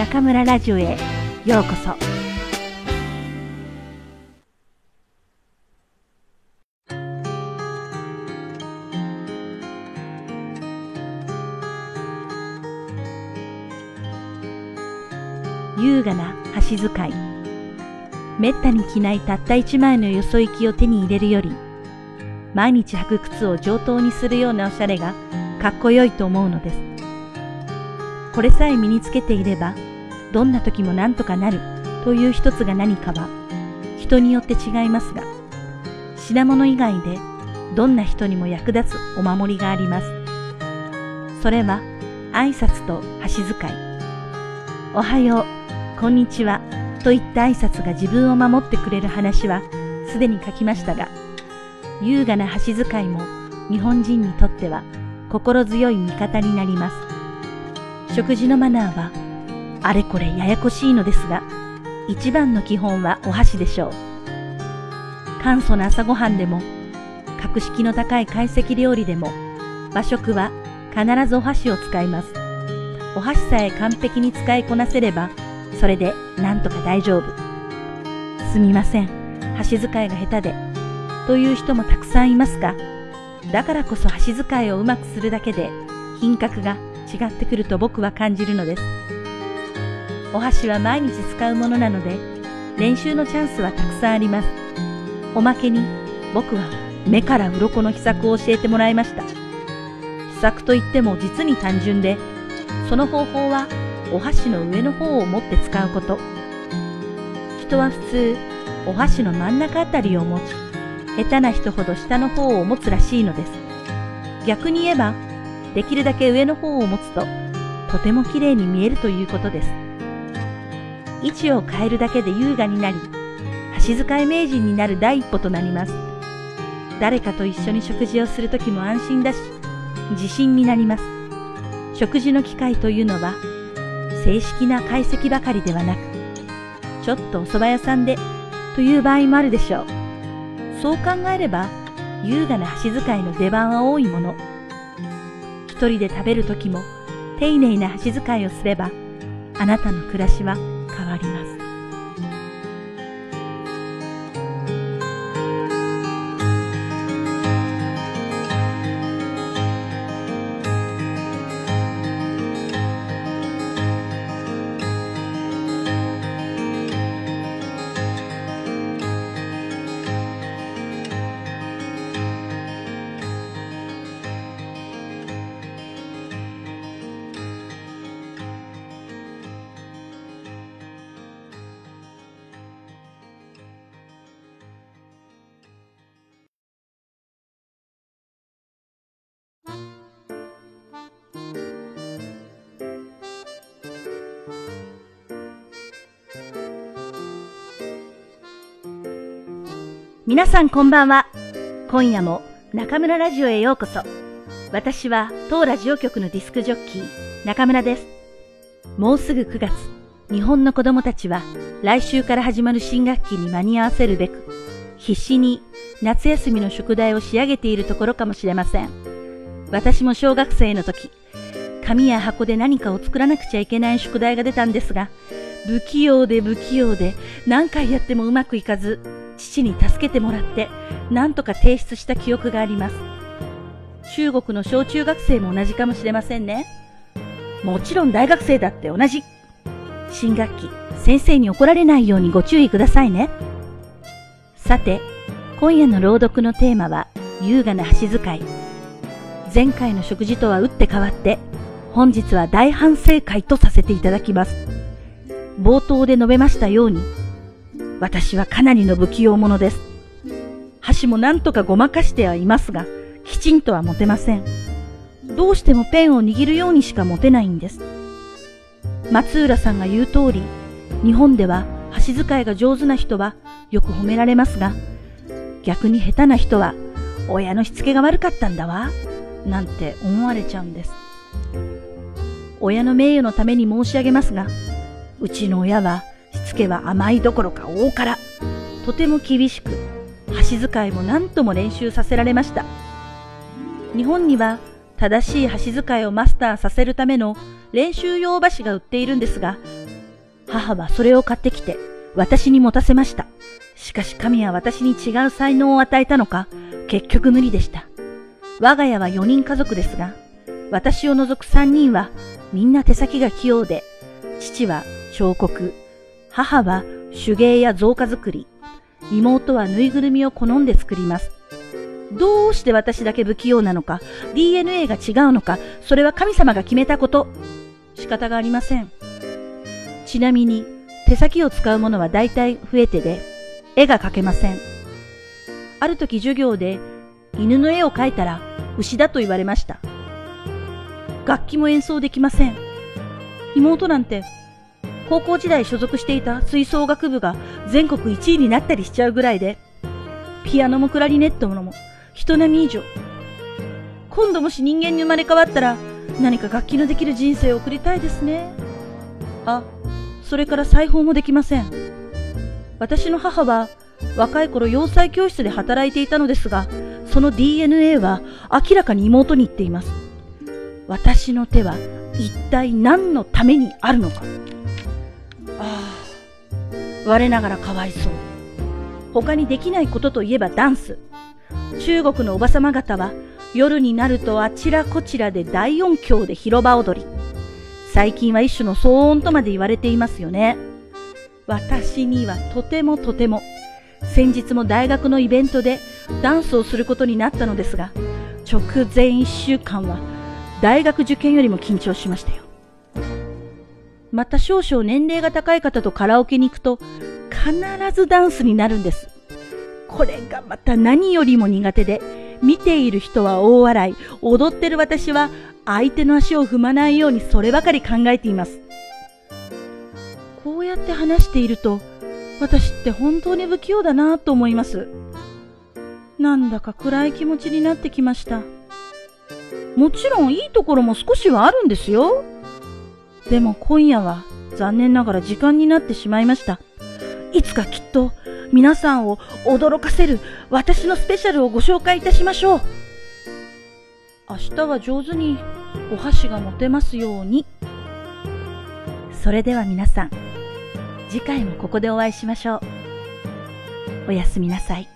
中村ラジオへようこそ。優雅な箸使い。めったに着ないたった一枚のよそ行きを手に入れるより毎日履く靴を上等にするようなおしゃれがかっこよいと思うのです。これさえ身につけていればどんな時も何とかなる。という一つが何かは人によって違いますが品物以外でどんな人にも役立つお守りがあります。それは挨拶と箸使い。おはようこんにちはといった挨拶が自分を守ってくれる話はすでに書きましたが優雅な箸使いも日本人にとっては心強い味方になります。食事のマナーはあれこれややこしいのですが一番の基本はお箸でしょう。簡素な朝ごはんでも格式の高い懐石料理でも和食は必ずお箸を使います。お箸さえ完璧に使いこなせればそれでなんとか大丈夫。すみません。箸使いが下手で。という人もたくさんいますがだからこそ箸使いをうまくするだけで品格が違ってくると僕は感じるのです。お箸は毎日使うものなので練習のチャンスはたくさんあります。おまけに僕は目から鱗の秘策を教えてもらいました。秘策といっても実に単純でその方法はお箸の上の方を持って使うこと。人は普通お箸の真ん中あたりを持ち下手な人ほど下の方を持つらしいのです。逆に言えばできるだけ上の方を持つととても綺麗に見えるということです。位置を変えるだけで優雅になり箸使い名人になる第一歩となります。誰かと一緒に食事をするときも安心だし自信になります。食事の機会というのは正式な解析ばかりではなくちょっとお蕎麦屋さんでという場合もあるでしょう。そう考えれば優雅な箸使いの出番は多いもの。一人で食べるときも丁寧な箸使いをすればあなたの暮らしは皆さんこんばんは。今夜も中村ラジオへようこそ。私は当ラジオ局のディスクジョッキー、中村です。もうすぐ9月、日本の子供たちは来週から始まる新学期に間に合わせるべく、必死に夏休みの宿題を仕上げているところかもしれません。私も小学生の時、紙や箱で何かを作らなくちゃいけない宿題が出たんですが、不器用で不器用で何回やってもうまくいかず、父に助けてもらって何とか提出した記憶があります。中国の小中学生も同じかもしれませんね。もちろん大学生だって同じ。新学期、先生に怒られないようにご注意くださいね。さて、今夜の朗読のテーマは優雅な箸使い。前回の食事とは打って変わって、本日は大反省会とさせていただきます。冒頭で述べましたように、私はかなりの不器用者です。箸も何とかごまかしてはいますが、きちんとは持てません。どうしてもペンを握るようにしか持てないんです。松浦さんが言う通り、日本では箸使いが上手な人はよく褒められますが、逆に下手な人は親のしつけが悪かったんだわ、なんて思われちゃうんです。親の名誉のために申し上げますが、うちの親はつけは甘いどころか大辛。とても厳しく、箸使いも何とも練習させられました。日本には正しい箸使いをマスターさせるための練習用箸が売っているんですが、母はそれを買ってきて私に持たせました。しかし神は私に違う才能を与えたのか、結局無理でした。我が家は4人家族ですが、私を除く3人はみんな手先が器用で、父は彫刻、母は手芸や造花作り、妹はぬいぐるみを好んで作ります。どうして私だけ不器用なのか、DNA が違うのか、それは神様が決めたこと。仕方がありません。ちなみに、手先を使うものは大体増えてで、絵が描けません。ある時授業で、犬の絵を描いたら牛だと言われました。楽器も演奏できません。妹なんて、高校時代所属していた吹奏楽部が全国1位になったりしちゃうぐらいで、ピアノもクラリネットも人並み以上。今度もし人間に生まれ変わったら、何か楽器のできる人生を送りたいですね。あ、それから裁縫もできません。私の母は若い頃洋裁教室で働いていたのですが、その DNA は明らかに妹に言っています。私の手は一体何のためにあるのか。我ながらかわいそう。他にできないことといえばダンス。中国のおばさま方は夜になるとあちらこちらで大音響で広場踊り。最近は一種の騒音とまで言われていますよね。私にはとてもとても、先日も大学のイベントでダンスをすることになったのですが、直前一週間は大学受験よりも緊張しましたよ。また少々年齢が高い方とカラオケに行くと必ずダンスになるんです。これがまた何よりも苦手で、見ている人は大笑い、踊ってる私は相手の足を踏まないようにそればかり考えています。こうやって話していると、私って本当に不器用だなと思います。なんだか暗い気持ちになってきました。もちろんいいところも少しはあるんですよ。でも今夜は残念ながら時間になってしまいました。いつかきっと皆さんを驚かせる私のスペシャルをご紹介いたしましょう。明日は上手にお箸が持てますように。それでは皆さん、次回もここでお会いしましょう。おやすみなさい。